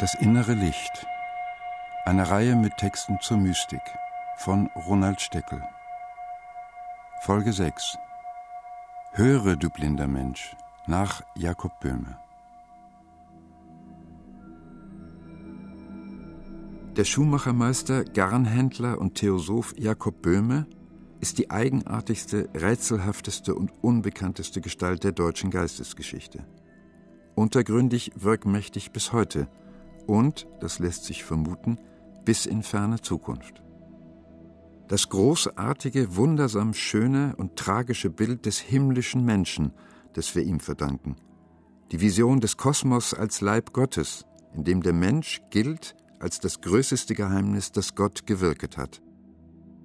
Das innere Licht. Eine Reihe mit Texten zur Mystik von Ronald Steckel. Folge 6. Höre, du blinder Mensch, nach Jakob Böhme. Der Schuhmachermeister, Garnhändler und Theosoph Jakob Böhme ist die eigenartigste, rätselhafteste und unbekannteste Gestalt der deutschen Geistesgeschichte. Untergründig wirkmächtig bis heute – und, das lässt sich vermuten, bis in ferne Zukunft. Das großartige, wundersam schöne und tragische Bild des himmlischen Menschen, das wir ihm verdanken. Die Vision des Kosmos als Leib Gottes, in dem der Mensch gilt als das größte Geheimnis, das Gott gewirket hat.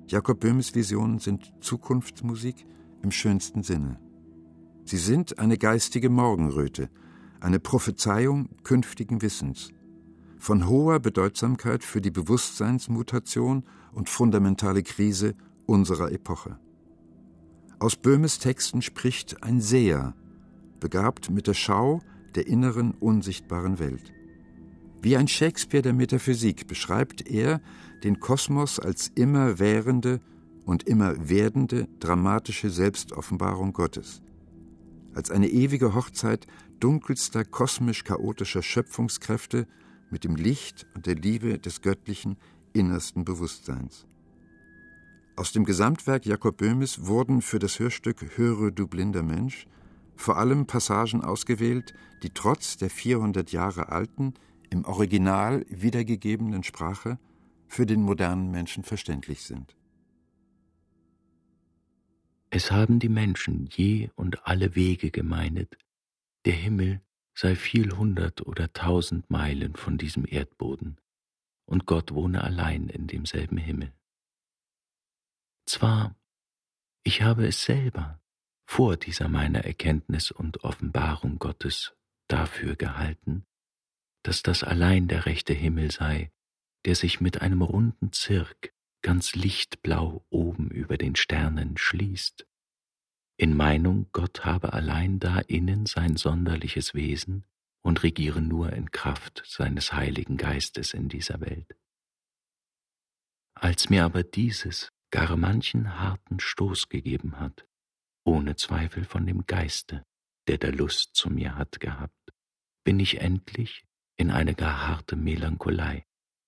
Jakob Böhmes Visionen sind Zukunftsmusik im schönsten Sinne. Sie sind eine geistige Morgenröte, eine Prophezeiung künftigen Wissens von hoher Bedeutsamkeit für die Bewusstseinsmutation und fundamentale Krise unserer Epoche. Aus Böhmes Texten spricht ein Seher, begabt mit der Schau der inneren unsichtbaren Welt. Wie ein Shakespeare der Metaphysik beschreibt er den Kosmos als immer währende und immer werdende dramatische Selbstoffenbarung Gottes, als eine ewige Hochzeit dunkelster kosmisch chaotischer Schöpfungskräfte mit dem Licht und der Liebe des göttlichen innersten Bewusstseins. Aus dem Gesamtwerk Jakob Böhmes wurden für das Hörstück Höre du blinder Mensch vor allem Passagen ausgewählt, die trotz der 400 Jahre alten, im Original wiedergegebenen Sprache für den modernen Menschen verständlich sind. Es haben die Menschen je und alle Wege gemeinet, der Himmel sei viel hundert oder tausend Meilen von diesem Erdboden, und Gott wohne allein in demselben Himmel. Zwar, ich habe es selber vor dieser meiner Erkenntnis und Offenbarung Gottes dafür gehalten, dass das allein der rechte Himmel sei, der sich mit einem runden Zirk ganz lichtblau oben über den Sternen schließt in Meinung, Gott habe allein da innen sein sonderliches Wesen und regiere nur in Kraft seines Heiligen Geistes in dieser Welt. Als mir aber dieses gar manchen harten Stoß gegeben hat, ohne Zweifel von dem Geiste, der der Lust zu mir hat gehabt, bin ich endlich in eine gar harte Melancholei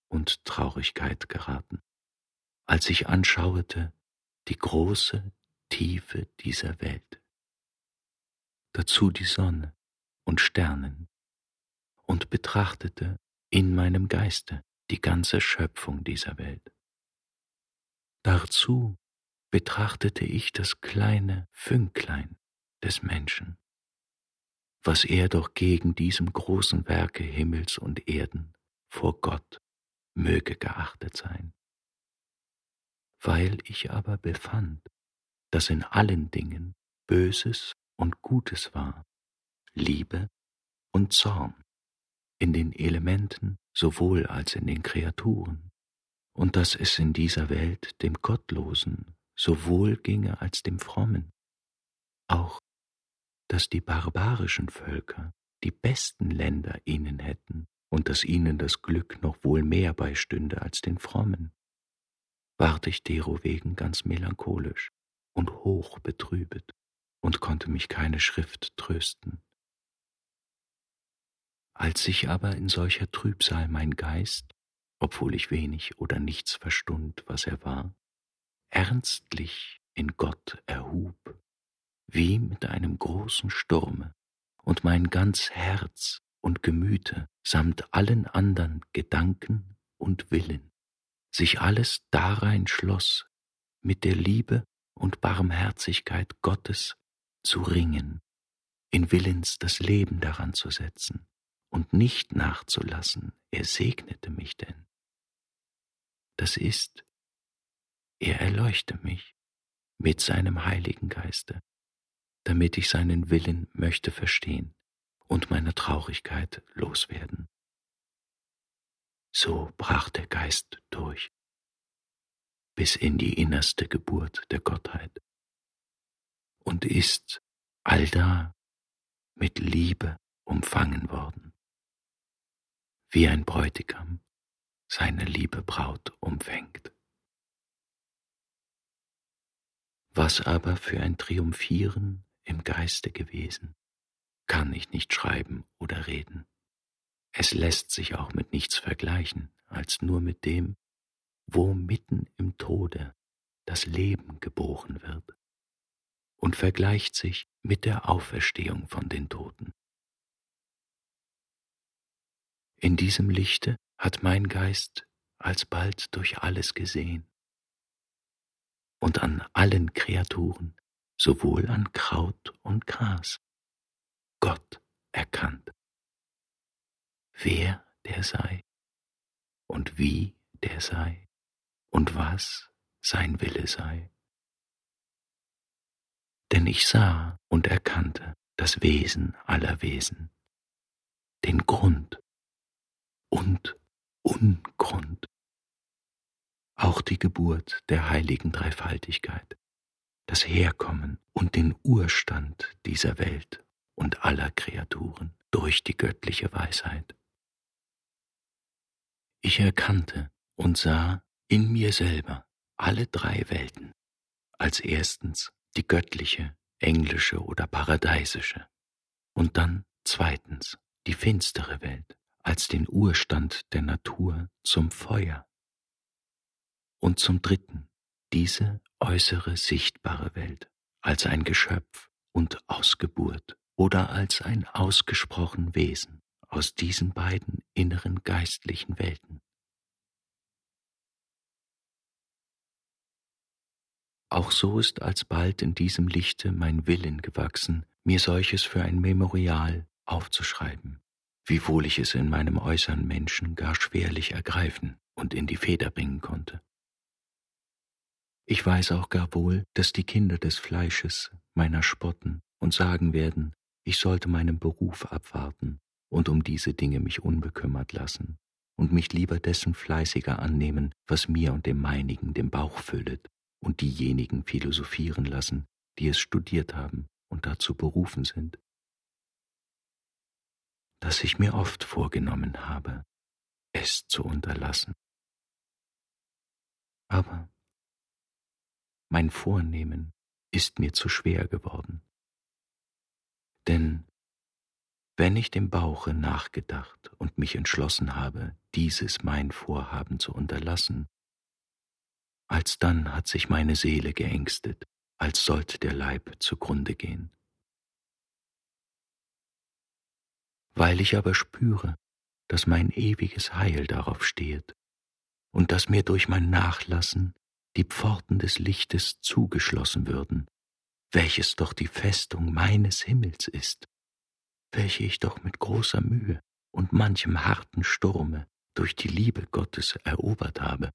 und Traurigkeit geraten, als ich anschauete die große Tiefe dieser Welt. Dazu die Sonne und Sternen und betrachtete in meinem Geiste die ganze Schöpfung dieser Welt. Dazu betrachtete ich das kleine Fünklein des Menschen, was er doch gegen diesem großen Werke Himmels und Erden vor Gott möge geachtet sein. Weil ich aber befand, dass in allen Dingen Böses und Gutes war, Liebe und Zorn, in den Elementen sowohl als in den Kreaturen, und dass es in dieser Welt dem Gottlosen sowohl ginge als dem Frommen, auch dass die barbarischen Völker die besten Länder ihnen hätten und dass ihnen das Glück noch wohl mehr beistünde als den Frommen, ward ich derowegen ganz melancholisch und hoch betrübet und konnte mich keine Schrift trösten. Als sich aber in solcher Trübsal mein Geist, obwohl ich wenig oder nichts verstund, was er war, ernstlich in Gott erhub, wie mit einem großen Sturme, und mein ganz Herz und Gemüte samt allen andern Gedanken und Willen sich alles darein schloss, mit der Liebe und Barmherzigkeit Gottes zu ringen, in Willens das Leben daran zu setzen und nicht nachzulassen, er segnete mich denn. Das ist, er erleuchte mich mit seinem Heiligen Geiste, damit ich seinen Willen möchte verstehen und meine Traurigkeit loswerden. So brach der Geist durch bis in die innerste Geburt der Gottheit und ist allda mit Liebe umfangen worden. wie ein Bräutigam seine liebe Braut umfängt. Was aber für ein Triumphieren im Geiste gewesen, kann ich nicht schreiben oder reden. Es lässt sich auch mit nichts vergleichen, als nur mit dem, wo mitten im Tode das Leben geboren wird und vergleicht sich mit der Auferstehung von den Toten. In diesem Lichte hat mein Geist alsbald durch alles gesehen und an allen Kreaturen, sowohl an Kraut und Gras, Gott erkannt. Wer der sei und wie der sei und was sein Wille sei. Denn ich sah und erkannte das Wesen aller Wesen, den Grund und Ungrund, auch die Geburt der heiligen Dreifaltigkeit, das Herkommen und den Urstand dieser Welt und aller Kreaturen durch die göttliche Weisheit. Ich erkannte und sah in mir selber alle drei Welten. Als erstens die göttliche, englische oder paradeisische und dann zweitens die finstere Welt als den Urstand der Natur zum Feuer und zum dritten diese äußere sichtbare Welt als ein Geschöpf und Ausgeburt oder als ein ausgesprochen Wesen aus diesen beiden inneren geistlichen Welten. Auch so ist alsbald in diesem Lichte mein Willen gewachsen, mir solches für ein Memorial aufzuschreiben, wiewohl ich es in meinem äußeren Menschen gar schwerlich ergreifen und in die Feder bringen konnte. Ich weiß auch gar wohl, dass die Kinder des Fleisches meiner spotten und sagen werden, ich sollte meinen Beruf abwarten und um diese Dinge mich unbekümmert lassen und mich lieber dessen fleißiger annehmen, was mir und dem meinigen den Bauch füllet und diejenigen philosophieren lassen, die es studiert haben und dazu berufen sind. Dass ich mir oft vorgenommen habe, es zu unterlassen. Aber mein Vornehmen ist mir zu schwer geworden. Denn wenn ich dem Bauche nachgedacht und mich entschlossen habe, dieses mein Vorhaben zu unterlassen, alsdann hat sich meine Seele geängstet, als sollte der Leib zugrunde gehen. Weil ich aber spüre, dass mein ewiges Heil darauf stehet und dass mir durch mein Nachlassen die Pforten des Lichtes zugeschlossen würden, welches doch die Festung meines Himmels ist, welche ich doch mit großer Mühe und manchem harten Sturme durch die Liebe Gottes erobert habe,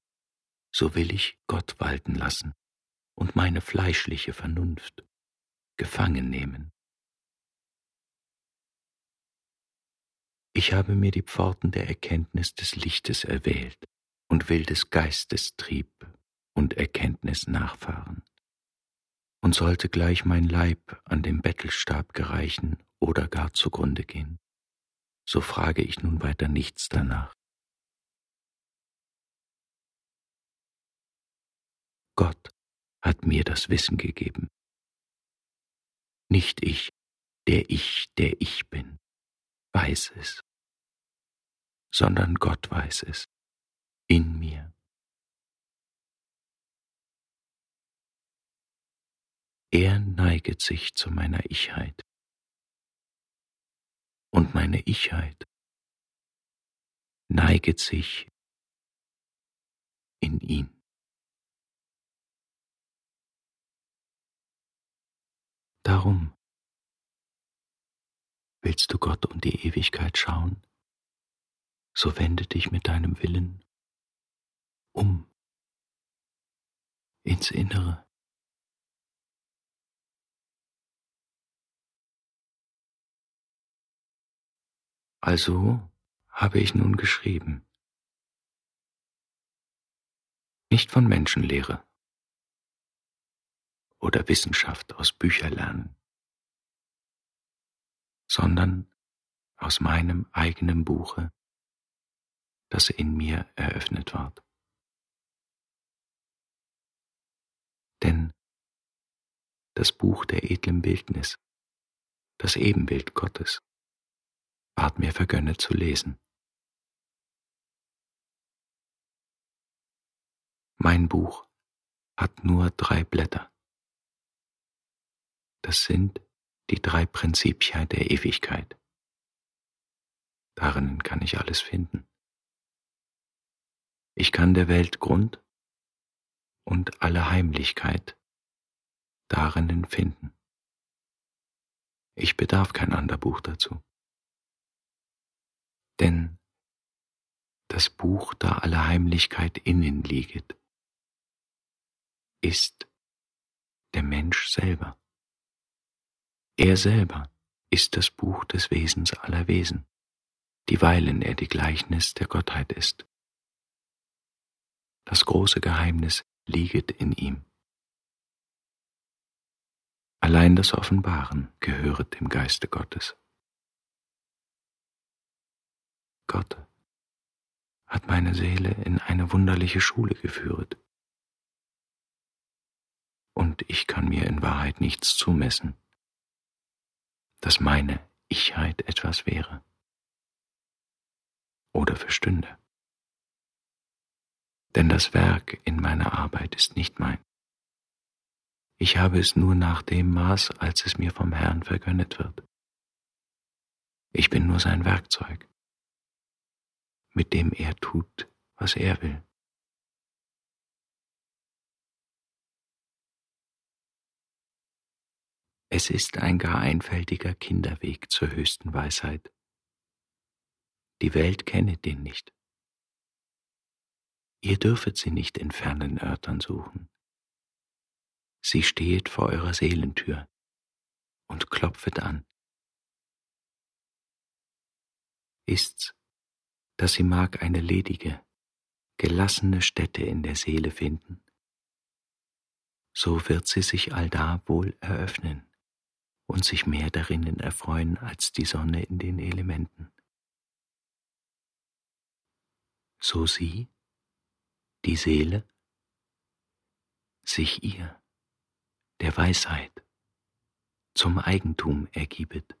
so will ich Gott walten lassen und meine fleischliche Vernunft gefangen nehmen. Ich habe mir die Pforten der Erkenntnis des Lichtes erwählt und will des Geistes Trieb und Erkenntnis nachfahren. Und sollte gleich mein Leib an dem Bettelstab gereichen oder gar zugrunde gehen, so frage ich nun weiter nichts danach. Gott hat mir das Wissen gegeben. Nicht ich, der ich, der ich bin, weiß es, sondern Gott weiß es in mir. Er neiget sich zu meiner Ichheit. Und meine Ichheit neiget sich in ihn. Darum willst du Gott und die Ewigkeit schauen, so wende dich mit deinem Willen um ins Innere. Also habe ich nun geschrieben. Nicht von Menschenlehre oder Wissenschaft aus Bücherlernen, sondern aus meinem eigenen Buche das in mir eröffnet ward. Denn das Buch der edlen Bildnis, das Ebenbild Gottes, ward mir vergönnet zu lesen. Mein Buch hat nur drei Blätter. Das sind die drei Prinzipien der Ewigkeit. Darin kann ich alles finden. Ich kann der Welt Grund und alle Heimlichkeit darin finden. Ich bedarf kein ander Buch dazu. Denn das Buch, da alle Heimlichkeit innen lieget, ist der Mensch selber. Er selber ist das Buch des Wesens aller Wesen, dieweilen er die Gleichnis der Gottheit ist. Das große Geheimnis lieget in ihm. Allein das Offenbaren gehöret dem Geiste Gottes. Gott hat meine Seele in eine wunderliche Schule geführt. Und ich kann mir in Wahrheit nichts zumessen dass meine Ichheit etwas wäre oder verstünde. Denn das Werk in meiner Arbeit ist nicht mein. Ich habe es nur nach dem Maß, als es mir vom Herrn vergönnet wird. Ich bin nur sein Werkzeug, mit dem er tut, was er will. Es ist ein gar einfältiger Kinderweg zur höchsten Weisheit. Die Welt kenne den nicht. Ihr dürfet sie nicht in fernen Örtern suchen. Sie stehet vor eurer Seelentür und klopfet an. Ist's, dass sie mag eine ledige, gelassene Stätte in der Seele finden, so wird sie sich allda wohl eröffnen und sich mehr darinnen erfreuen als die Sonne in den Elementen. So sie, die Seele, sich ihr, der Weisheit, zum Eigentum ergibet,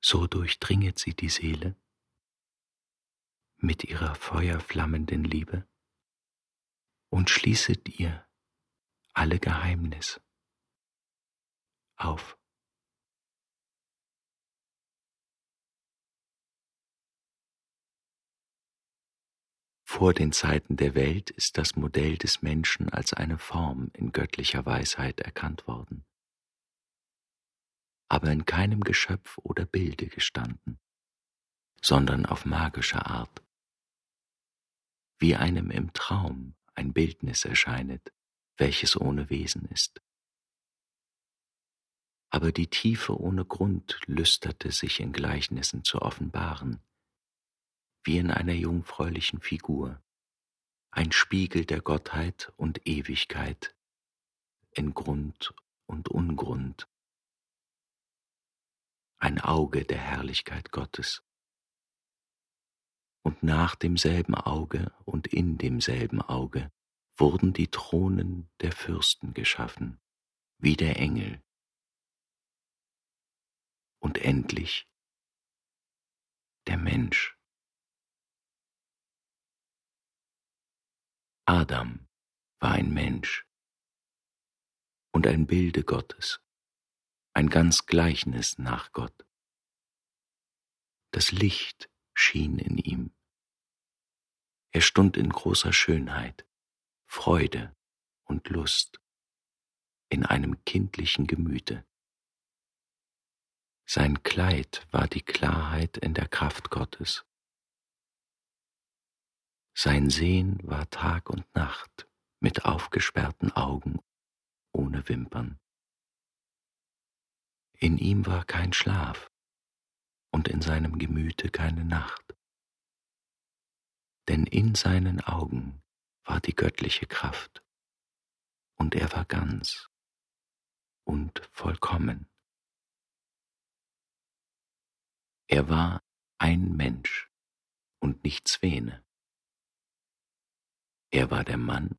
so durchdringet sie die Seele mit ihrer feuerflammenden Liebe und schließet ihr alle Geheimnisse auf. Vor den Zeiten der Welt ist das Modell des Menschen als eine Form in göttlicher Weisheit erkannt worden, aber in keinem Geschöpf oder Bilde gestanden, sondern auf magische Art, wie einem im Traum ein Bildnis erscheinet, welches ohne Wesen ist aber die Tiefe ohne Grund lüsterte sich in Gleichnissen zu offenbaren, wie in einer jungfräulichen Figur, ein Spiegel der Gottheit und Ewigkeit. In Grund und Ungrund, ein Auge der Herrlichkeit Gottes. Und nach demselben Auge und in demselben Auge wurden die Thronen der Fürsten geschaffen, wie der Engel, und endlich der Mensch. Adam war ein Mensch und ein Bilde Gottes, ein ganz Gleichnis nach Gott. Das Licht schien in ihm. Er stund in großer Schönheit, Freude und Lust, in einem kindlichen Gemüte. Sein Kleid war die Klarheit in der Kraft Gottes. Sein Sehen war Tag und Nacht mit aufgesperrten Augen, ohne Wimpern. In ihm war kein Schlaf und in seinem Gemüte keine Nacht. Denn in seinen Augen war die göttliche Kraft und er war ganz und vollkommen. Er war ein Mensch und nicht Zwene. Er war der Mann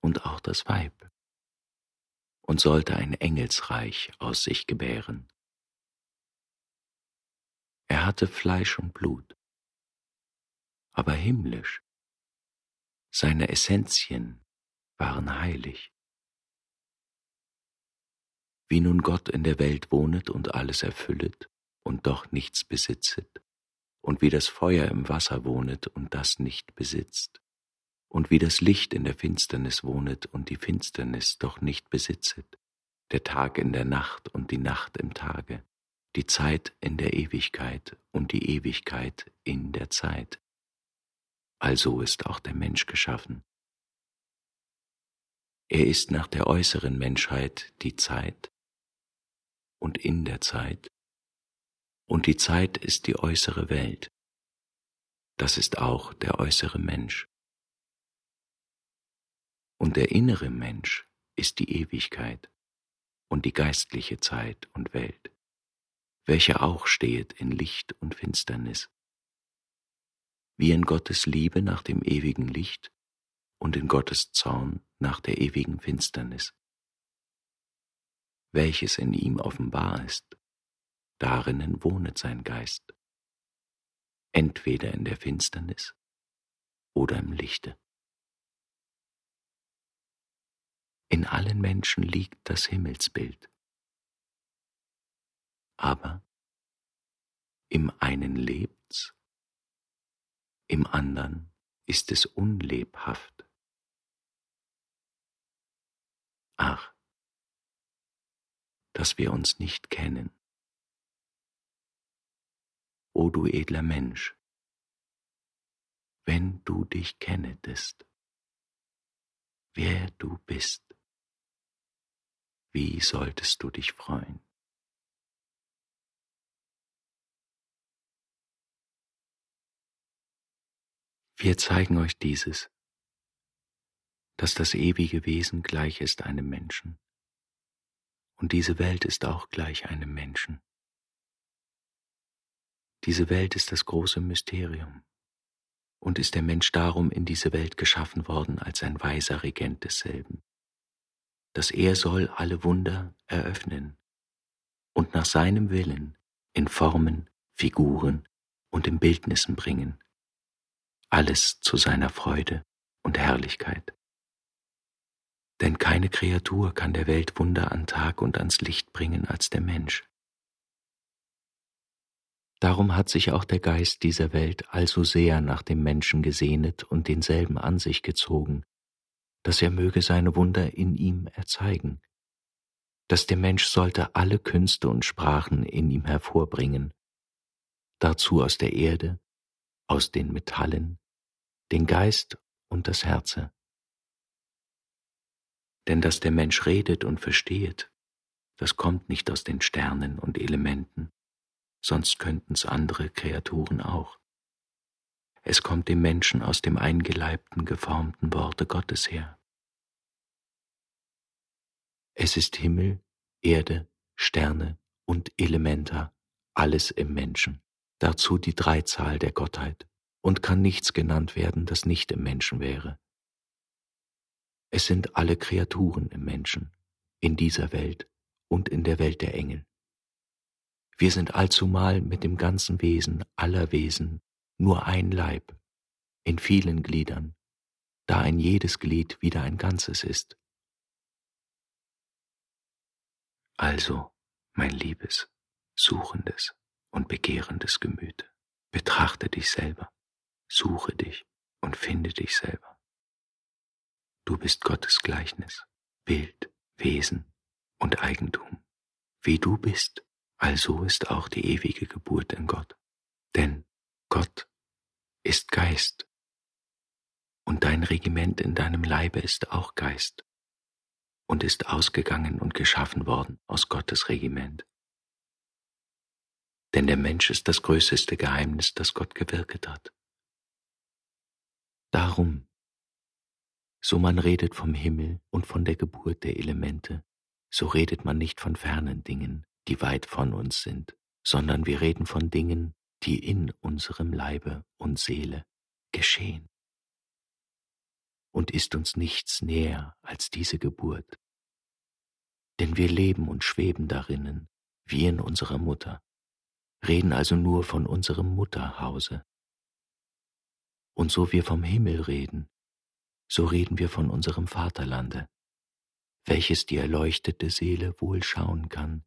und auch das Weib und sollte ein Engelsreich aus sich gebären. Er hatte Fleisch und Blut, aber himmlisch. Seine Essenzien waren heilig. Wie nun Gott in der Welt wohnet und alles erfüllet und doch nichts besitzet, und wie das Feuer im Wasser wohnet und das nicht besitzt, und wie das Licht in der Finsternis wohnet und die Finsternis doch nicht besitzet, der Tag in der Nacht und die Nacht im Tage, die Zeit in der Ewigkeit und die Ewigkeit in der Zeit. Also ist auch der Mensch geschaffen. Er ist nach der äußeren Menschheit die Zeit. Und in der Zeit, und die Zeit ist die äußere Welt. Das ist auch der äußere Mensch. Und der innere Mensch ist die Ewigkeit und die geistliche Zeit und Welt, welche auch stehet in Licht und Finsternis. Wie in Gottes Liebe nach dem ewigen Licht und in Gottes Zorn nach der ewigen Finsternis. Welches in ihm offenbar ist, darinnen wohnet sein Geist, entweder in der Finsternis oder im Lichte. In allen Menschen liegt das Himmelsbild. Aber im einen lebt's, im andern ist es unlebhaft. Ach, dass wir uns nicht kennen. O du edler Mensch, wenn du dich kennetest, wer du bist, wie solltest du dich freuen? Wir zeigen euch dieses, dass das ewige Wesen gleich ist einem Menschen, und diese Welt ist auch gleich einem Menschen. Diese Welt ist das große Mysterium, und ist der Mensch darum in diese Welt geschaffen worden als ein weiser Regent desselben dass er soll alle Wunder eröffnen und nach seinem Willen in Formen, Figuren und in Bildnissen bringen, alles zu seiner Freude und Herrlichkeit. Denn keine Kreatur kann der Welt Wunder an Tag und ans Licht bringen als der Mensch. Darum hat sich auch der Geist dieser Welt also sehr nach dem Menschen gesehnet und denselben an sich gezogen, dass er möge seine Wunder in ihm erzeigen, dass der Mensch sollte alle Künste und Sprachen in ihm hervorbringen, dazu aus der Erde, aus den Metallen, den Geist und das Herze. Denn dass der Mensch redet und verstehet, das kommt nicht aus den Sternen und Elementen, sonst könnten's andere Kreaturen auch. Es kommt dem Menschen aus dem eingeleibten, geformten Worte Gottes her. Es ist Himmel, Erde, Sterne und Elementa, alles im Menschen, dazu die Dreizahl der Gottheit, und kann nichts genannt werden, das nicht im Menschen wäre. Es sind alle Kreaturen im Menschen, in dieser Welt und in der Welt der Engel. Wir sind allzumal mit dem ganzen Wesen aller Wesen nur ein Leib, in vielen Gliedern, da ein jedes Glied wieder ein Ganzes ist. Also, mein liebes, suchendes und begehrendes Gemüt, betrachte dich selber, suche dich und finde dich selber. Du bist Gottes Gleichnis, Bild, Wesen und Eigentum. Wie du bist, also ist auch die ewige Geburt in Gott. Denn Gott ist Geist. Und dein Regiment in deinem Leibe ist auch Geist und ist ausgegangen und geschaffen worden aus Gottes Regiment. Denn der Mensch ist das größte Geheimnis, das Gott gewirket hat. Darum, so man redet vom Himmel und von der Geburt der Elemente, so redet man nicht von fernen Dingen, die weit von uns sind, sondern wir reden von Dingen, die in unserem Leibe und Seele geschehen. Und ist uns nichts näher als diese Geburt. Denn wir leben und schweben darinnen, wie in unserer Mutter, reden also nur von unserem Mutterhause. Und so wir vom Himmel reden, so reden wir von unserem Vaterlande, welches die erleuchtete Seele wohl schauen kann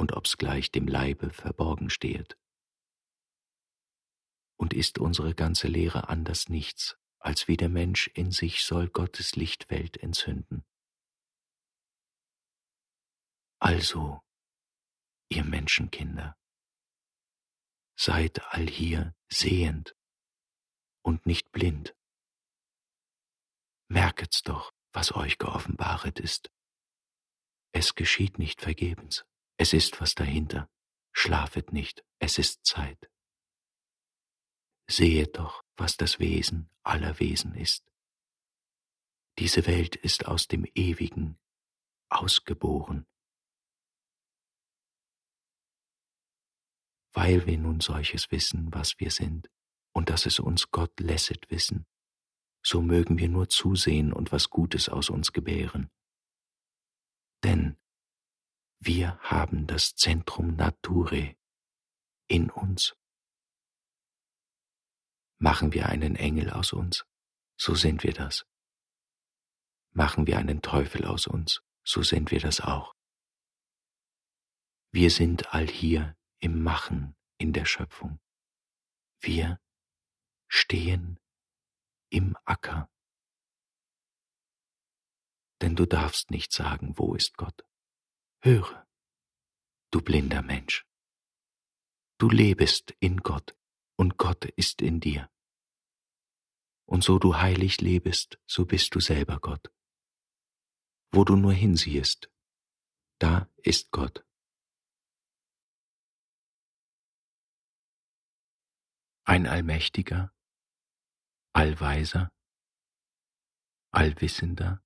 und ob's gleich dem Leibe verborgen stehet. Und ist unsere ganze Lehre anders nichts, als wie der Mensch in sich soll Gottes Lichtwelt entzünden. Also, ihr Menschenkinder, seid allhier sehend und nicht blind. Merket's doch, was euch geoffenbaret ist. Es geschieht nicht vergebens, es ist was dahinter. Schlafet nicht, es ist Zeit. Sehet doch, was das Wesen aller Wesen ist. Diese Welt ist aus dem Ewigen ausgeboren. Weil wir nun solches wissen, was wir sind, und dass es uns Gott lässet wissen, so mögen wir nur zusehen und was Gutes aus uns gebären. Denn wir haben das Zentrum Nature in uns. Machen wir einen Engel aus uns, so sind wir das. Machen wir einen Teufel aus uns, so sind wir das auch. Wir sind all hier im Machen in der Schöpfung. Wir stehen im Acker. Denn du darfst nicht sagen, wo ist Gott. Höre, du blinder Mensch. Du lebest in Gott und Gott ist in dir. Und so du heilig lebest, so bist du selber Gott. Wo du nur hinsiehst, da ist Gott. Ein Allmächtiger, Allweiser, Allwissender,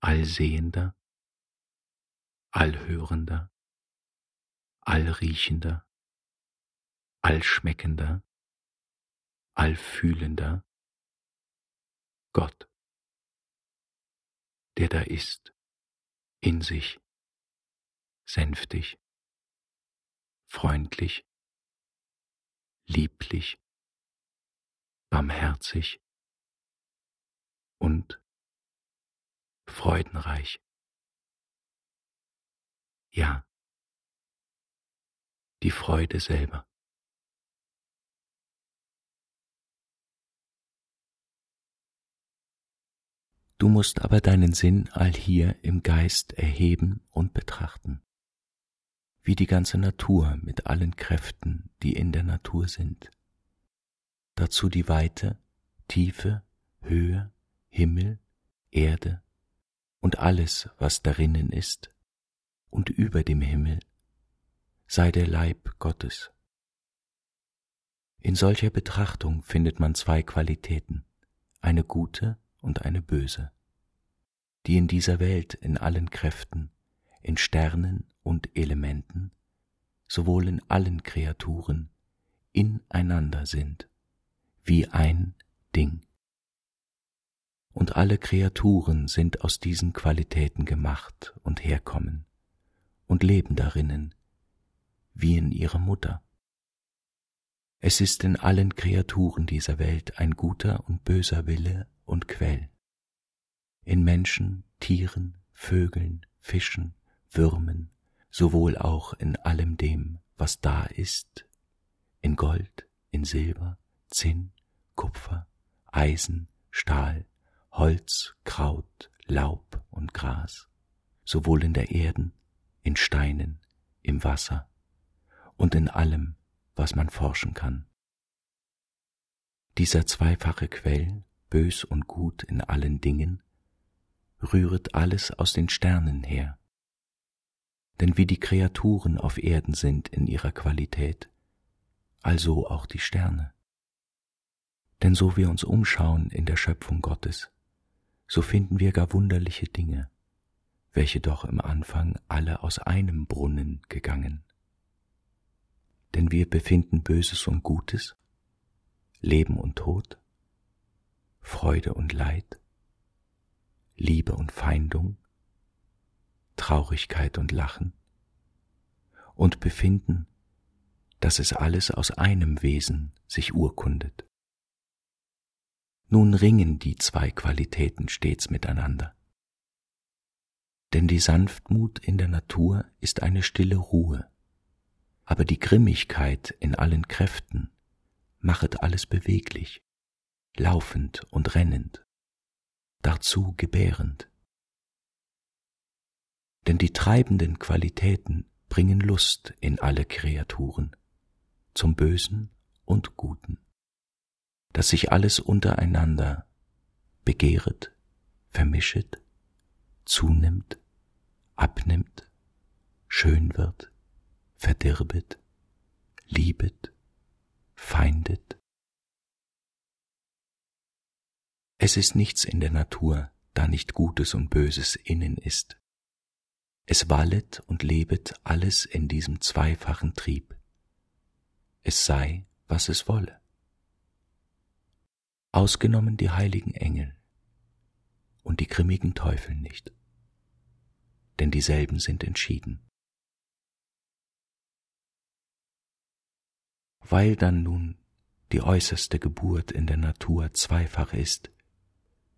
Allsehender, Allhörender, Allriechender, Allschmeckender, Allfühlender, Gott, der da ist, in sich, sänftig, freundlich, lieblich, barmherzig und freudenreich. Ja, die Freude selber. Du musst aber deinen Sinn allhier im Geist erheben und betrachten, wie die ganze Natur mit allen Kräften, die in der Natur sind. Dazu die Weite, Tiefe, Höhe, Himmel, Erde und alles, was darinnen ist, und über dem Himmel sei der Leib Gottes. In solcher Betrachtung findet man zwei Qualitäten, eine gute und eine böse, die in dieser Welt in allen Kräften, in Sternen und Elementen, sowohl in allen Kreaturen, ineinander sind wie ein Ding. Und alle Kreaturen sind aus diesen Qualitäten gemacht und herkommen und leben darinnen, wie in ihrer Mutter. Es ist in allen Kreaturen dieser Welt ein guter und böser Wille und Quell. In Menschen, Tieren, Vögeln, Fischen, Würmen, sowohl auch in allem dem, was da ist, in Gold, in Silber, Zinn, Kupfer, Eisen, Stahl, Holz, Kraut, Laub und Gras, sowohl in der Erden, in Steinen, im Wasser und in allem, was man forschen kann. Dieser zweifache Quell, bös und gut in allen Dingen, rühret alles aus den Sternen her. Denn wie die Kreaturen auf Erden sind in ihrer Qualität, also auch die Sterne. Denn so wir uns umschauen in der Schöpfung Gottes, so finden wir gar wunderliche Dinge, welche doch im Anfang alle aus einem Brunnen gegangen. Denn wir befinden Böses und Gutes, Leben und Tod, Freude und Leid, Liebe und Feindung, Traurigkeit und Lachen und befinden, dass es alles aus einem Wesen sich urkundet. Nun ringen die zwei Qualitäten stets miteinander. Denn die Sanftmut in der Natur ist eine stille Ruhe, aber die Grimmigkeit in allen Kräften machet alles beweglich, laufend und rennend, dazu gebärend. Denn die treibenden Qualitäten bringen Lust in alle Kreaturen, zum Bösen und Guten, dass sich alles untereinander begehret, vermischet, zunimmt, abnimmt, schön wird, verdirbet, liebet, feindet. Es ist nichts in der Natur, da nicht Gutes und Böses innen ist. Es wallet und lebet alles in diesem zweifachen Trieb. Es sei, was es wolle. Ausgenommen die heiligen Engel und die grimmigen Teufel nicht, denn dieselben sind entschieden. Weil dann nun die äußerste Geburt in der Natur zweifach ist,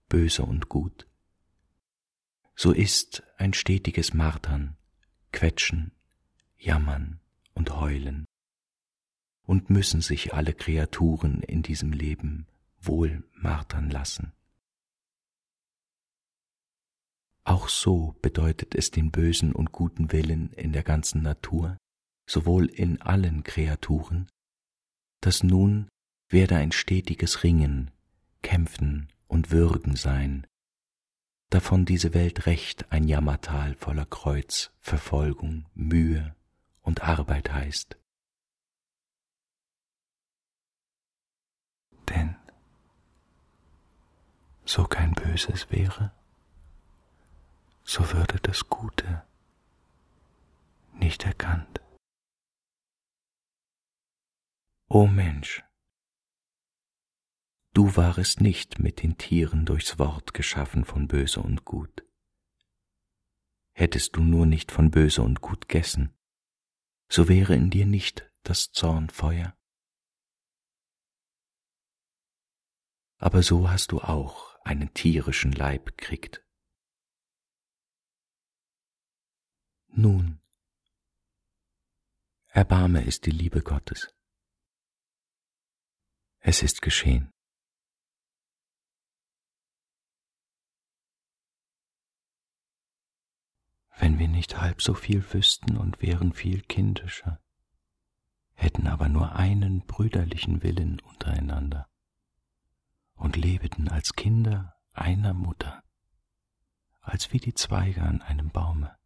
böse und gut, so ist ein stetiges Martern, Quetschen, Jammern und Heulen, und müssen sich alle Kreaturen in diesem Leben wohl martern lassen. Auch so bedeutet es den bösen und guten Willen in der ganzen Natur, sowohl in allen Kreaturen, dass nun werde ein stetiges Ringen, Kämpfen und Würgen sein, davon diese Welt recht ein Jammertal voller Kreuz, Verfolgung, Mühe und Arbeit heißt. Denn so kein Böses wäre, so würde das Gute nicht erkannt. O Mensch, du warest nicht mit den Tieren durchs Wort geschaffen von Böse und Gut. Hättest du nur nicht von Böse und Gut gessen, so wäre in dir nicht das Zornfeuer. Aber so hast du auch einen tierischen Leib kriegt. Nun, Erbarme ist die Liebe Gottes. Es ist geschehen. Wenn wir nicht halb so viel wüssten und wären viel kindischer, hätten aber nur einen brüderlichen Willen untereinander und lebeten als Kinder einer Mutter, als wie die Zweige an einem Baume,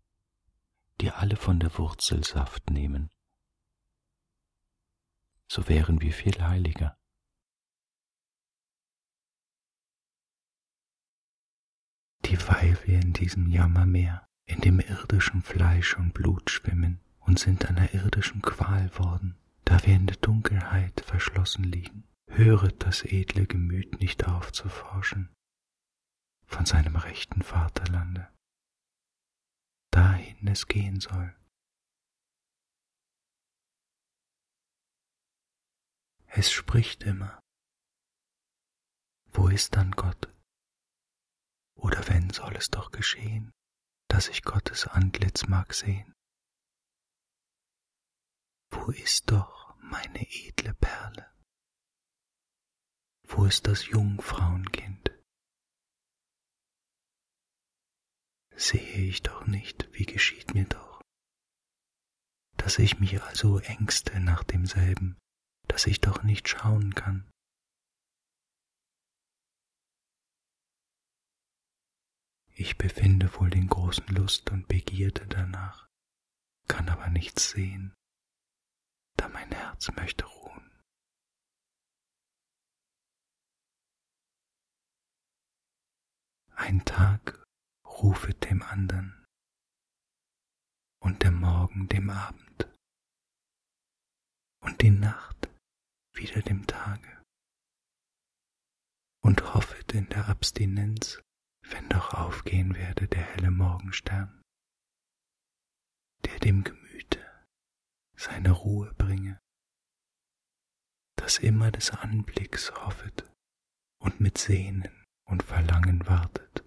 die alle von der Wurzel Saft nehmen, so wären wir viel heiliger. Dieweil wir in diesem Jammermeer, in dem irdischen Fleisch und Blut schwimmen und sind einer irdischen Qual worden, da wir in der Dunkelheit verschlossen liegen, höret das edle Gemüt nicht auf zu forschen von seinem rechten Vaterlande, dahin es gehen soll. Es spricht immer. Wo ist dann Gott? Oder wenn soll es doch geschehen, dass ich Gottes Antlitz mag sehen? Wo ist doch meine edle Perle? Wo ist das Jungfrauenkind? Sehe ich doch nicht, wie geschieht mir doch, dass ich mich also ängste nach demselben, dass ich doch nicht schauen kann. Ich befinde wohl den großen Lust und Begierde danach, kann aber nichts sehen, da mein Herz möchte ruhen. Ein Tag rufet dem andern und der Morgen dem Abend und die Nacht wieder dem Tage und hoffet in der Abstinenz, wenn doch aufgehen werde der helle Morgenstern, der dem Gemüte seine Ruhe bringe, das immer des Anblicks hoffet und mit Sehnen und Verlangen wartet.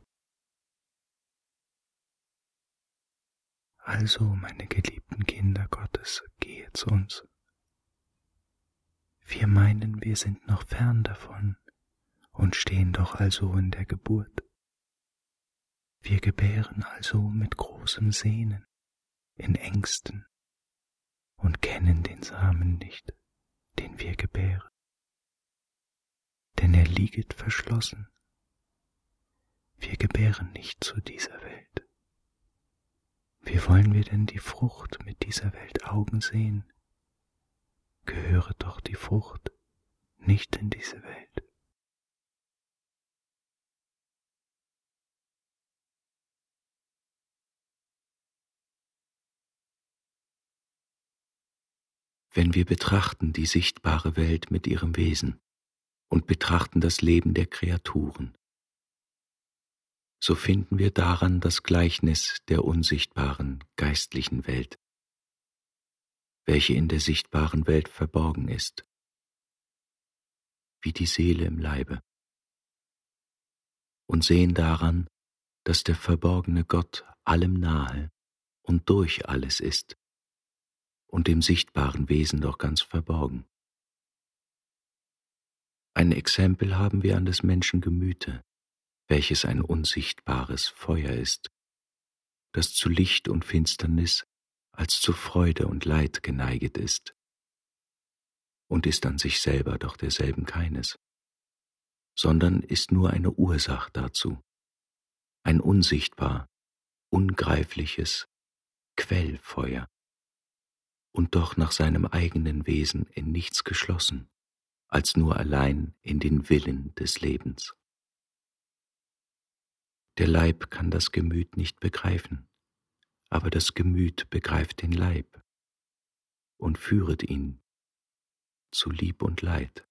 Also, meine geliebten Kinder Gottes, gehet zu uns. Wir meinen, wir sind noch fern davon und stehen doch also in der Geburt. Wir gebären also mit großem Sehnen, in Ängsten und kennen den Samen nicht, den wir gebären. Denn er lieget verschlossen. Wir gebären nicht zu dieser Welt. Wie wollen wir denn die Frucht mit dieser Welt Augen sehen? Gehöre doch die Frucht nicht in diese Welt. Wenn wir betrachten die sichtbare Welt mit ihrem Wesen und betrachten das Leben der Kreaturen, so finden wir daran das Gleichnis der unsichtbaren geistlichen Welt, welche in der sichtbaren Welt verborgen ist, wie die Seele im Leibe, und sehen daran, dass der verborgene Gott allem nahe und durch alles ist und dem sichtbaren Wesen doch ganz verborgen. Ein Exempel haben wir an des Menschen Gemüte, welches ein unsichtbares Feuer ist, das zu Licht und Finsternis als zu Freude und Leid geneiget ist und ist an sich selber doch derselben keines, sondern ist nur eine Ursach dazu, ein unsichtbar, ungreifliches Quellfeuer und doch nach seinem eigenen Wesen in nichts geschlossen, als nur allein in den Willen des Lebens. Der Leib kann das Gemüt nicht begreifen, aber das Gemüt begreift den Leib und führet ihn zu Lieb und Leid.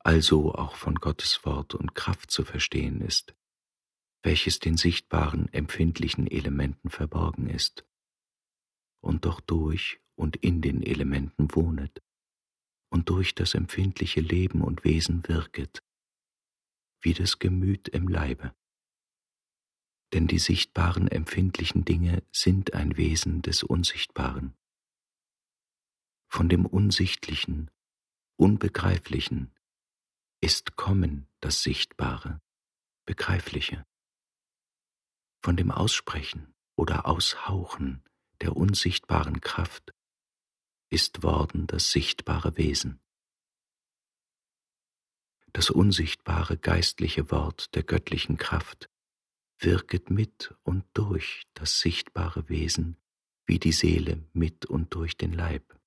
Also auch von Gottes Wort und Kraft zu verstehen ist, welches den sichtbaren, empfindlichen Elementen verborgen ist und doch durch und in den Elementen wohnet und durch das empfindliche Leben und Wesen wirket, wie das Gemüt im Leibe denn die sichtbaren empfindlichen Dinge sind ein Wesen des Unsichtbaren. Von dem Unsichtlichen, Unbegreiflichen ist Kommen das Sichtbare, Begreifliche. Von dem Aussprechen oder Aushauchen der unsichtbaren Kraft ist worden das sichtbare Wesen. Das unsichtbare geistliche Wort der göttlichen Kraft wirket mit und durch das sichtbare Wesen wie die Seele mit und durch den Leib.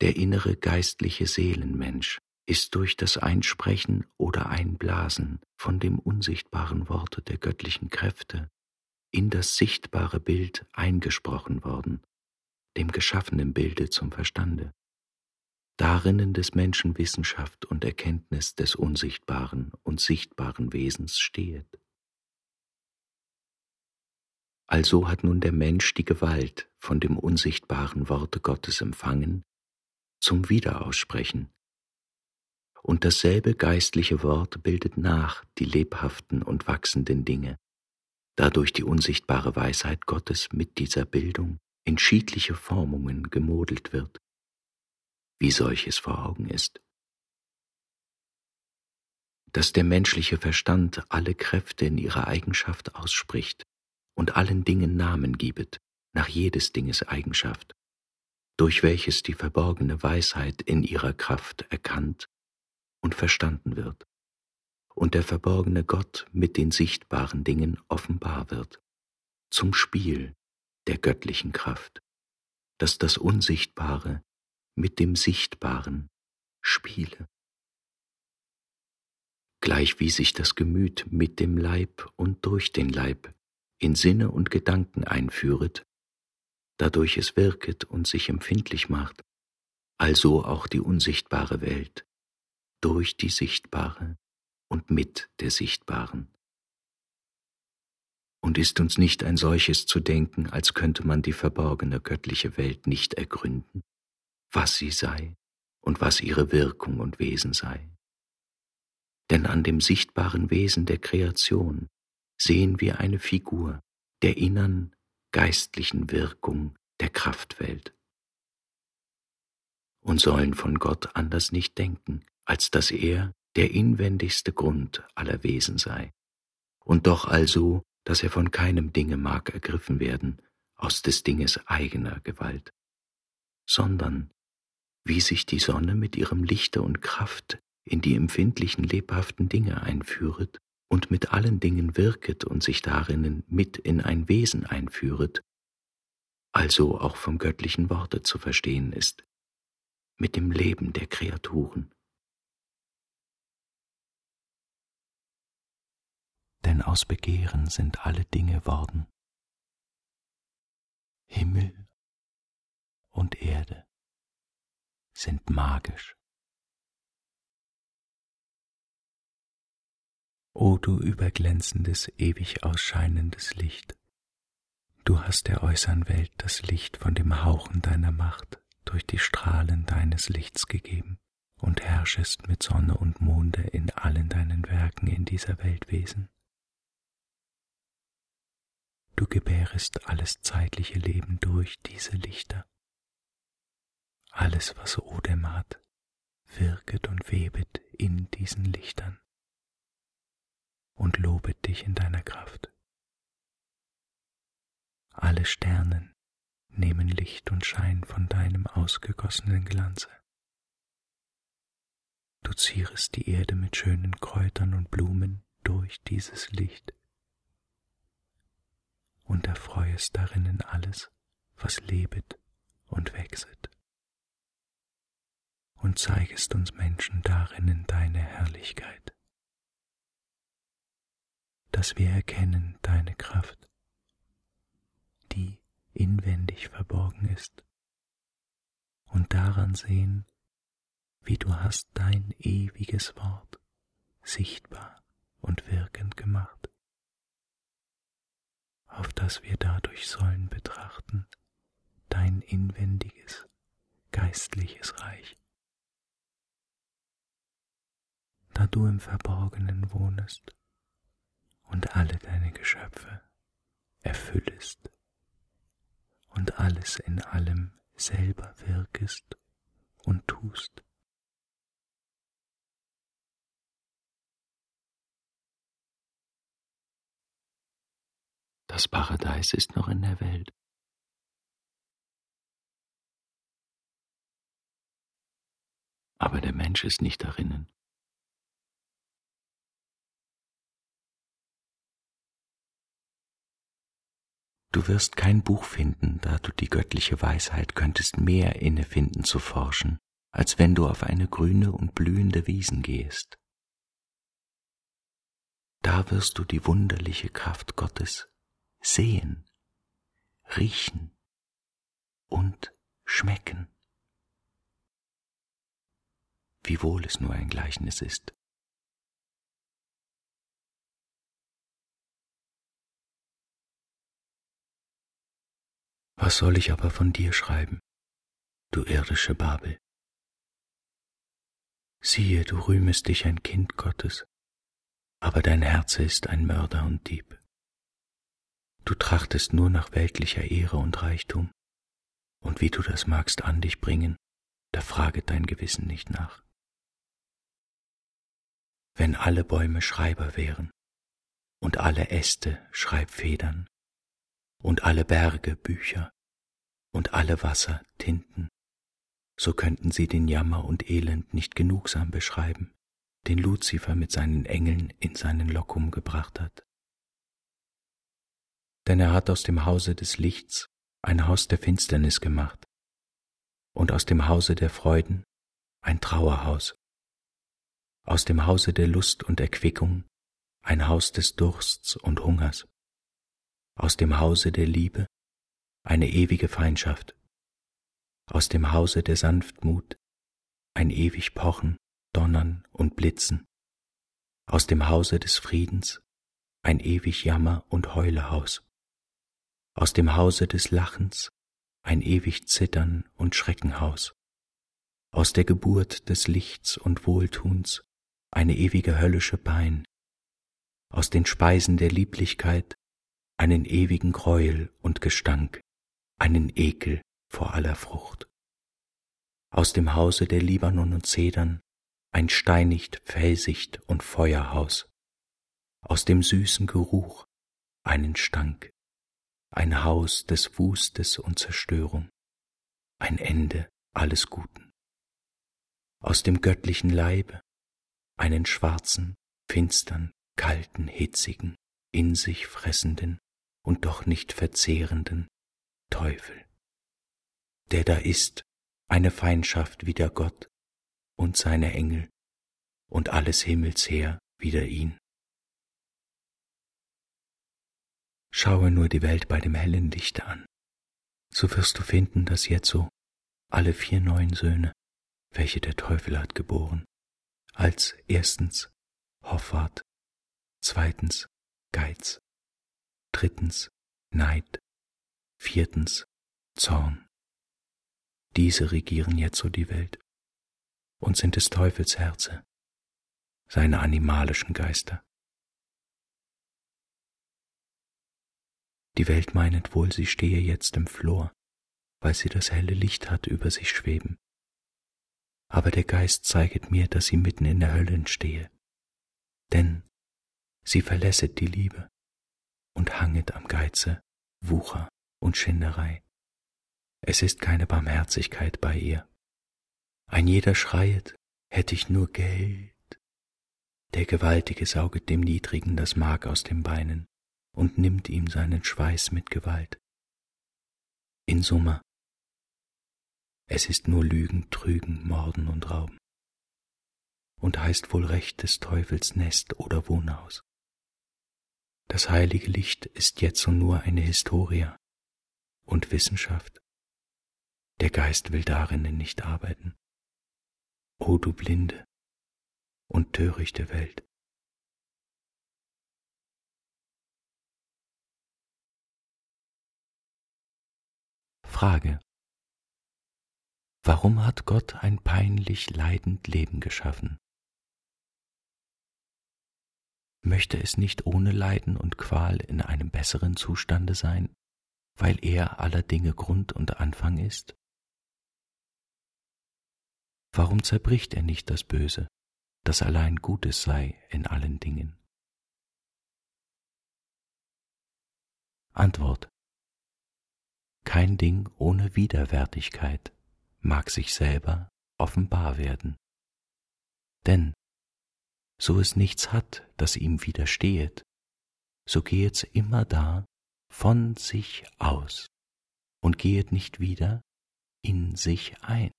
Der innere geistliche Seelenmensch ist durch das Einsprechen oder Einblasen von dem unsichtbaren Worte der göttlichen Kräfte in das sichtbare Bild eingesprochen worden, dem geschaffenen Bilde zum Verstande darinnen des Menschen Wissenschaft und Erkenntnis des unsichtbaren und sichtbaren Wesens stehet. Also hat nun der Mensch die Gewalt von dem unsichtbaren Worte Gottes empfangen zum Wiederaussprechen. Und dasselbe geistliche Wort bildet nach die lebhaften und wachsenden Dinge, dadurch die unsichtbare Weisheit Gottes mit dieser Bildung in schiedliche Formungen gemodelt wird wie solches vor Augen ist. Dass der menschliche Verstand alle Kräfte in ihrer Eigenschaft ausspricht und allen Dingen Namen gibet, nach jedes Dinges Eigenschaft, durch welches die verborgene Weisheit in ihrer Kraft erkannt und verstanden wird, und der verborgene Gott mit den sichtbaren Dingen offenbar wird, zum Spiel der göttlichen Kraft, dass das Unsichtbare mit dem Sichtbaren spiele. Gleich wie sich das Gemüt mit dem Leib und durch den Leib in Sinne und Gedanken einführet, dadurch es wirket und sich empfindlich macht, also auch die unsichtbare Welt, durch die sichtbare und mit der sichtbaren. Und ist uns nicht ein solches zu denken, als könnte man die verborgene göttliche Welt nicht ergründen, was sie sei und was ihre Wirkung und Wesen sei? Denn an dem sichtbaren Wesen der Kreation sehen wir eine Figur der innern geistlichen Wirkung der Kraftwelt und sollen von Gott anders nicht denken, als dass er der inwendigste Grund aller Wesen sei, und doch also, dass er von keinem Dinge mag ergriffen werden aus des Dinges eigener Gewalt, sondern wie sich die Sonne mit ihrem Lichte und Kraft in die empfindlichen, lebhaften Dinge einführet und mit allen Dingen wirket und sich darinnen mit in ein Wesen einführet, also auch vom göttlichen Worte zu verstehen ist, mit dem Leben der Kreaturen. Denn aus Begehren sind alle Dinge worden, Himmel und Erde sind magisch. O du überglänzendes, ewig ausscheinendes Licht, du hast der äußern Welt das Licht von dem Hauchen deiner Macht durch die Strahlen deines Lichts gegeben und herrschest mit Sonne und Monde in allen deinen Werken in dieser Weltwesen. Du gebärest alles zeitliche Leben durch diese Lichter. Alles, was Odem hat, wirket und webet in diesen Lichtern und lobet dich in deiner Kraft. Alle Sternen nehmen Licht und Schein von deinem ausgegossenen Glanze. Du zierest die Erde mit schönen Kräutern und Blumen durch dieses Licht und erfreuest darinnen alles, was lebet und wechselt, und zeigest uns Menschen darinnen deine Herrlichkeit dass wir erkennen deine Kraft, die inwendig verborgen ist, und daran sehen, wie du hast dein ewiges Wort sichtbar und wirkend gemacht, auf das wir dadurch sollen betrachten dein inwendiges, geistliches Reich. Da du im Verborgenen wohnest, und alle deine Geschöpfe erfüllest und alles in allem selber wirkest und tust. Das Paradies ist noch in der Welt. Aber der Mensch ist nicht darinnen. Du wirst kein Buch finden, da du die göttliche Weisheit könntest mehr innefinden zu forschen, als wenn du auf eine grüne und blühende Wiesen gehst. Da wirst du die wunderliche Kraft Gottes sehen, riechen und schmecken. Wiewohl es nur ein Gleichnis ist. Was soll ich aber von dir schreiben, du irdische Babel? Siehe, du rühmest dich ein Kind Gottes, aber dein Herze ist ein Mörder und Dieb. Du trachtest nur nach weltlicher Ehre und Reichtum, und wie du das magst an dich bringen, da fraget dein Gewissen nicht nach. Wenn alle Bäume Schreiber wären und alle Äste Schreibfedern, und alle Berge Bücher und alle Wasser Tinten, so könnten sie den Jammer und Elend nicht genugsam beschreiben, den Luzifer mit seinen Engeln in seinen Lockum gebracht hat. Denn er hat aus dem Hause des Lichts ein Haus der Finsternis gemacht und aus dem Hause der Freuden ein Trauerhaus, aus dem Hause der Lust und Erquickung ein Haus des Dursts und Hungers aus dem Hause der Liebe eine ewige Feindschaft. Aus dem Hause der Sanftmut ein ewig Pochen, Donnern und Blitzen. Aus dem Hause des Friedens ein ewig Jammer und Heulehaus. Aus dem Hause des Lachens ein ewig Zittern und Schreckenhaus. Aus der Geburt des Lichts und Wohltuns eine ewige höllische Pein. Aus den Speisen der Lieblichkeit einen ewigen Greuel und Gestank, einen Ekel vor aller Frucht. Aus dem Hause der Libanon und Zedern ein steinigt, felsicht und Feuerhaus. Aus dem süßen Geruch einen Stank, ein Haus des Wustes und Zerstörung, ein Ende alles Guten. Aus dem göttlichen Leibe einen schwarzen, finstern, kalten, hitzigen, in sich fressenden und doch nicht verzehrenden Teufel, der da ist, eine Feindschaft wider Gott und seine Engel und alles Himmelsheer wider ihn. Schaue nur die Welt bei dem hellen Lichte an, so wirst du finden, dass jetzo alle vier neuen Söhne, welche der Teufel hat geboren, als erstens Hoffart, zweitens Geiz, drittens Neid, viertens Zorn. Diese regieren jetzo die Welt und sind des Teufels Herze, seine animalischen Geister. Die Welt meinet wohl, sie stehe jetzt im Flor, weil sie das helle Licht hat über sich schweben. Aber der Geist zeiget mir, dass sie mitten in der Hölle stehe. Denn sie verlässet die Liebe und hanget am Geize, Wucher und Schinderei. Es ist keine Barmherzigkeit bei ihr. Ein jeder schreiet, hätte ich nur Geld. Der Gewaltige sauget dem Niedrigen das Mark aus den Beinen und nimmt ihm seinen Schweiß mit Gewalt. In Summe, es ist nur Lügen, Trügen, Morden und Rauben und heißt wohl Recht des Teufels Nest oder Wohnhaus. Das heilige Licht ist jetzo nur eine Historia und Wissenschaft. Der Geist will darinnen nicht arbeiten. O du blinde und törichte Welt. Frage. Warum hat Gott ein peinlich leidend Leben geschaffen? Möchte es nicht ohne Leiden und Qual in einem besseren Zustande sein, weil er aller Dinge Grund und Anfang ist? Warum zerbricht er nicht das Böse, das allein Gutes sei in allen Dingen? Antwort kein Ding ohne Widerwärtigkeit mag sich selber offenbar werden. Denn so es nichts hat, das ihm widerstehet, so gehet's immer da von sich aus und gehet nicht wieder in sich ein.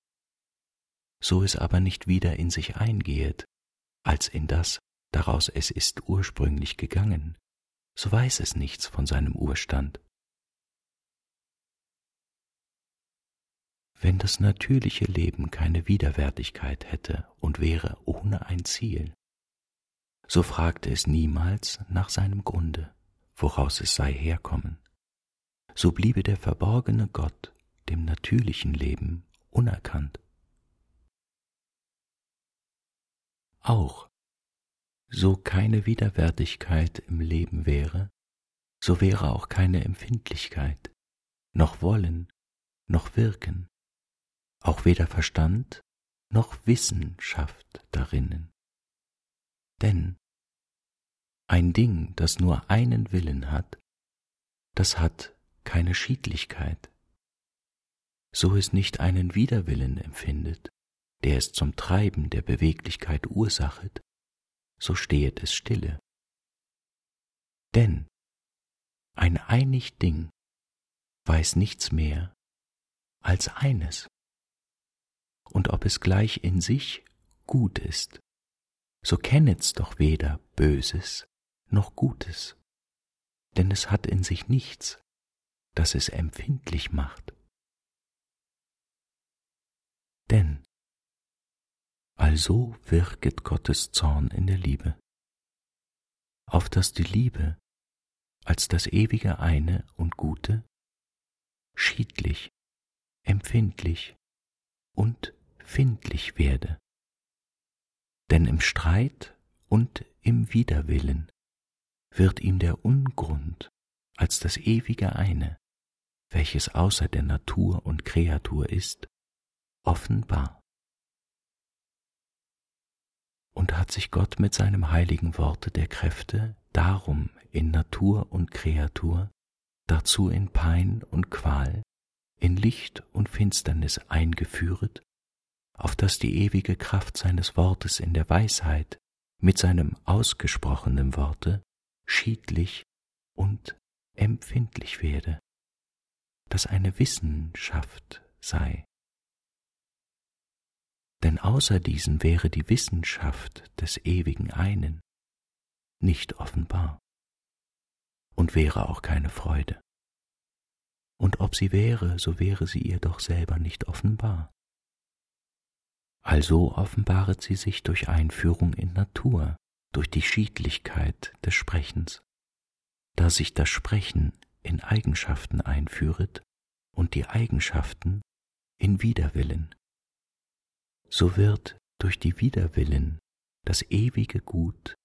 So es aber nicht wieder in sich eingehet, als in das, daraus es ist ursprünglich gegangen, so weiß es nichts von seinem Urstand wenn das natürliche Leben keine Widerwärtigkeit hätte und wäre ohne ein Ziel, so fragte es niemals nach seinem Grunde, woraus es sei herkommen. So bliebe der verborgene Gott dem natürlichen Leben unerkannt. Auch, so keine Widerwärtigkeit im Leben wäre, so wäre auch keine Empfindlichkeit, noch Wollen, noch Wirken, auch weder Verstand noch Wissenschaft darinnen. Denn ein Ding, das nur einen Willen hat, das hat keine Schiedlichkeit. So es nicht einen Widerwillen empfindet, der es zum Treiben der Beweglichkeit ursachet, so stehet es stille. Denn ein einig Ding weiß nichts mehr als eines und ob es gleich in sich gut ist, so kennet's doch weder Böses noch Gutes, denn es hat in sich nichts das es empfindlich macht. Denn also wirket Gottes Zorn in der Liebe, auf dass die Liebe als das ewige eine und Gute schiedlich, empfindlich und findlich werde. Denn im Streit und im Widerwillen wird ihm der Ungrund als das ewige eine, welches außer der Natur und Kreatur ist, offenbar. Und hat sich Gott mit seinem heiligen Worte der Kräfte darum in Natur und Kreatur, dazu in Pein und Qual, in Licht und Finsternis eingeführet, auf dass die ewige Kraft seines Wortes in der Weisheit mit seinem ausgesprochenen Worte schiedlich und empfindlich werde, dass eine Wissenschaft sei. Denn außer diesen wäre die Wissenschaft des ewigen einen nicht offenbar und wäre auch keine Freude. Und ob sie wäre, so wäre sie ihr doch selber nicht offenbar. Also offenbaret sie sich durch Einführung in Natur, durch die Schiedlichkeit des Sprechens, da sich das Sprechen in Eigenschaften einführet und die Eigenschaften in Widerwillen. So wird durch die Widerwillen das ewige Gut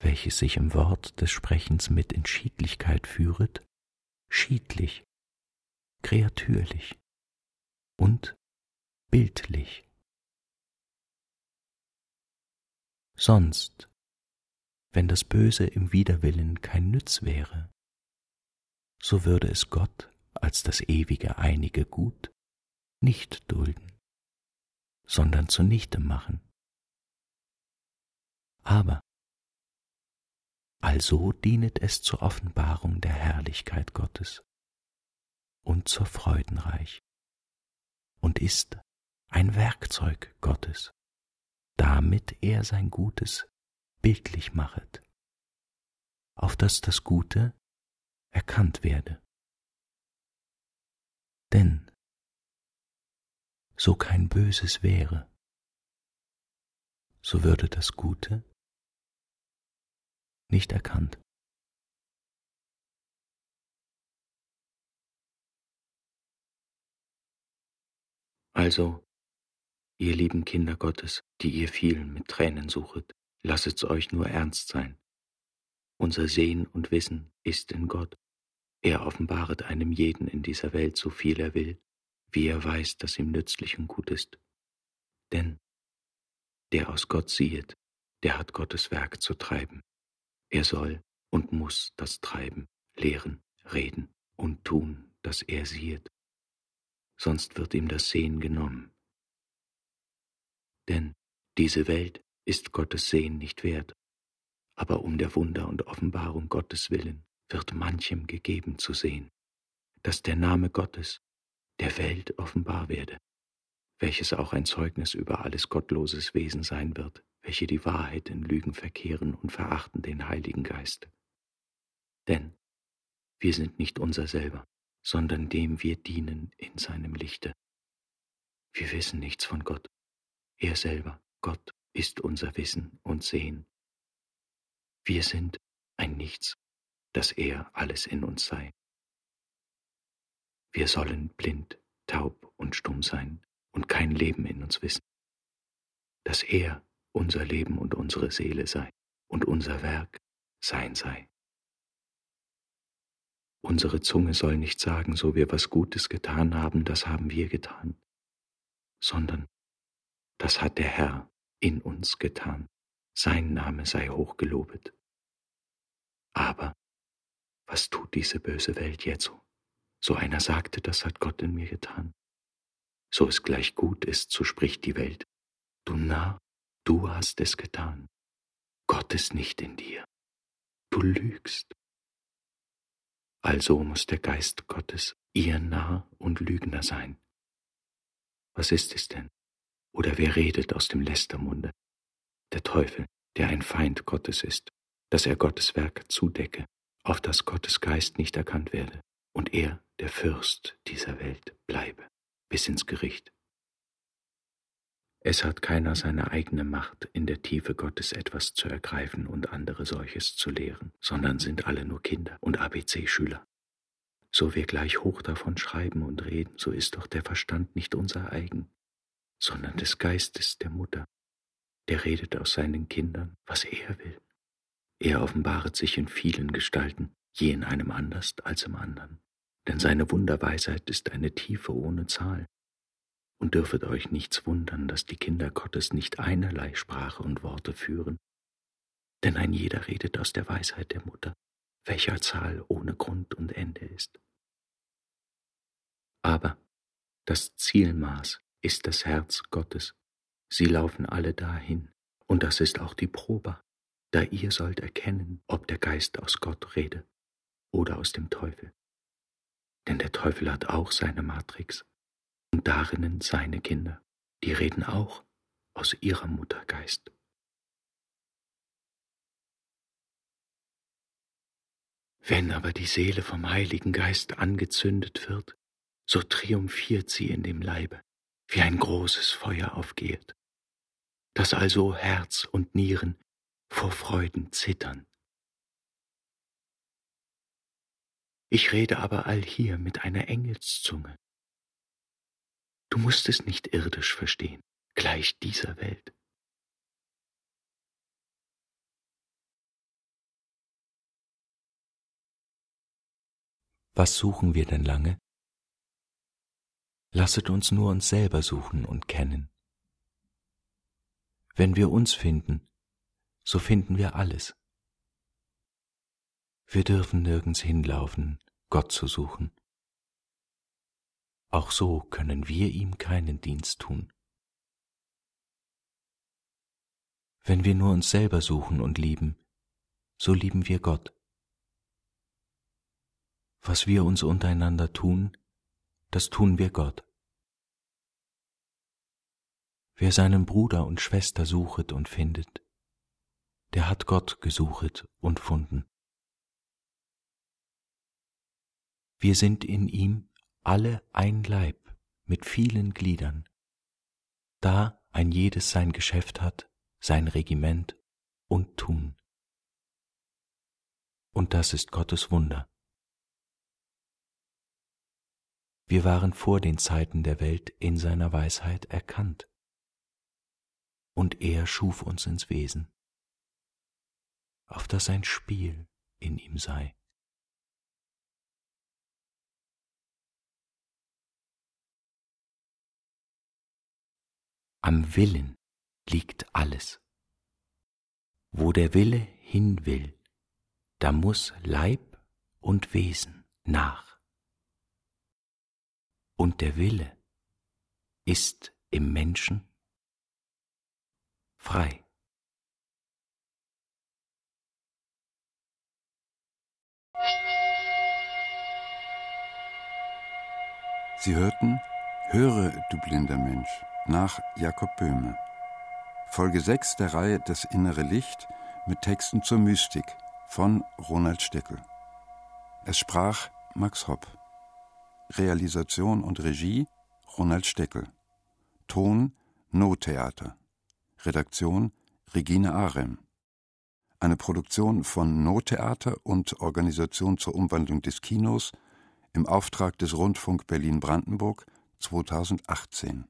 welches sich im Wort des Sprechens mit in Schiedlichkeit führet, schiedlich, kreatürlich und bildlich. Sonst, wenn das Böse im Widerwillen kein Nütz wäre, so würde es Gott als das ewige einige Gut nicht dulden, sondern zunichte machen. Aber also dienet es zur Offenbarung der Herrlichkeit Gottes und zur Freudenreich und ist ein Werkzeug Gottes, damit er sein Gutes bildlich machet, auf dass das Gute erkannt werde. Denn so kein Böses wäre, so würde das Gute nicht erkannt. Also, ihr lieben Kinder Gottes, die ihr vielen mit Tränen suchet, lasset's euch nur ernst sein. Unser Sehen und Wissen ist in Gott. Er offenbaret einem jeden in dieser Welt so viel er will, wie er weiß, dass ihm nützlich und gut ist. Denn der aus Gott siehet, der hat Gottes Werk zu treiben. Er soll und muss das treiben, lehren, reden und tun, das er sieht, sonst wird ihm das Sehen genommen. Denn diese Welt ist Gottes Sehen nicht wert, aber um der Wunder und Offenbarung Gottes willen wird manchem gegeben zu sehen, dass der Name Gottes der Welt offenbar werde, welches auch ein Zeugnis über alles gottloses Wesen sein wird, welche die Wahrheit in Lügen verkehren und verachten den Heiligen Geist. Denn wir sind nicht unser selber, sondern dem wir dienen in seinem Lichte. Wir wissen nichts von Gott. Er selber, Gott, ist unser Wissen und Sehen. Wir sind ein Nichts, dass er alles in uns sei. Wir sollen blind, taub und stumm sein und kein Leben in uns wissen, dass er unser Leben und unsere Seele sei und unser Werk sein sei. Unsere Zunge soll nicht sagen, so wir was Gutes getan haben, das haben wir getan, sondern das hat der Herr in uns getan, sein Name sei hochgelobet. Aber was tut diese böse Welt jetzo? So einer sagte, das hat Gott in mir getan. So es gleich gut ist, so spricht die Welt. Du Narr, Du hast es getan. Gott ist nicht in dir. Du lügst. Also muss der Geist Gottes ihr Narr und Lügner sein. Was ist es denn? Oder wer redet aus dem Lästermunde? Der Teufel, der ein Feind Gottes ist, dass er Gottes Werk zudecke, auf das Gottes Geist nicht erkannt werde. und er der Fürst dieser Welt bleibe bis ins Gericht. Es hat keiner seine eigene Macht, in der Tiefe Gottes etwas zu ergreifen und andere solches zu lehren, sondern sind alle nur Kinder und ABC-Schüler. So wir gleich hoch davon schreiben und reden, so ist doch der Verstand nicht unser eigen, sondern des Geistes der Mutter, der redet aus seinen Kindern, was er will. Er offenbaret sich in vielen Gestalten, je in einem anders als im anderen, denn seine Wunderweisheit ist eine Tiefe ohne Zahl, und dürfet euch nichts wundern, dass die Kinder Gottes nicht einerlei Sprache und Worte führen, denn ein jeder redet aus der Weisheit der Mutter, welcher Zahl ohne Grund und Ende ist. Aber das Zielmaß ist das Herz Gottes, sie laufen alle dahin, und das ist auch die Probe, da ihr sollt erkennen, ob der Geist aus Gott rede oder aus dem Teufel. Denn der Teufel hat auch seine Matrix und darinnen seine Kinder, die reden auch aus ihrer Muttergeist. Wenn aber die Seele vom Heiligen Geist angezündet wird, so triumphiert sie in dem Leibe, wie ein großes Feuer aufgeht, dass also Herz und Nieren vor Freuden zittern. Ich rede aber allhier mit einer Engelszunge, Du musst es nicht irdisch verstehen, gleich dieser Welt. Was suchen wir denn lange? Lasset uns nur uns selber suchen und kennen. Wenn wir uns finden, so finden wir alles. Wir dürfen nirgends hinlaufen, Gott zu suchen. Auch so können wir ihm keinen Dienst tun. Wenn wir nur uns selber suchen und lieben, so lieben wir Gott. Was wir uns untereinander tun, das tun wir Gott. Wer seinen Bruder und Schwester suchet und findet, der hat Gott gesuchet und funden. Wir sind in ihm alle ein Leib mit vielen Gliedern, da ein jedes sein Geschäft hat, sein Regiment und Tun. Und das ist Gottes Wunder. Wir waren vor den Zeiten der Welt in seiner Weisheit erkannt, und er schuf uns ins Wesen, auf das ein Spiel in ihm sei. Am Willen liegt alles. Wo der Wille hin will, da muss Leib und Wesen nach. Und der Wille ist im Menschen frei. Sie hörten Höre, du blinder Mensch nach Jakob Böhme. Folge 6 der Reihe Das innere Licht mit Texten zur Mystik von Ronald Steckel. Es sprach Max Hopp. Realisation und Regie Ronald Steckel. Ton No Theater. Redaktion Regine Arem. Eine Produktion von No Theater und Organisation zur Umwandlung des Kinos im Auftrag des Rundfunk Berlin-Brandenburg 2018.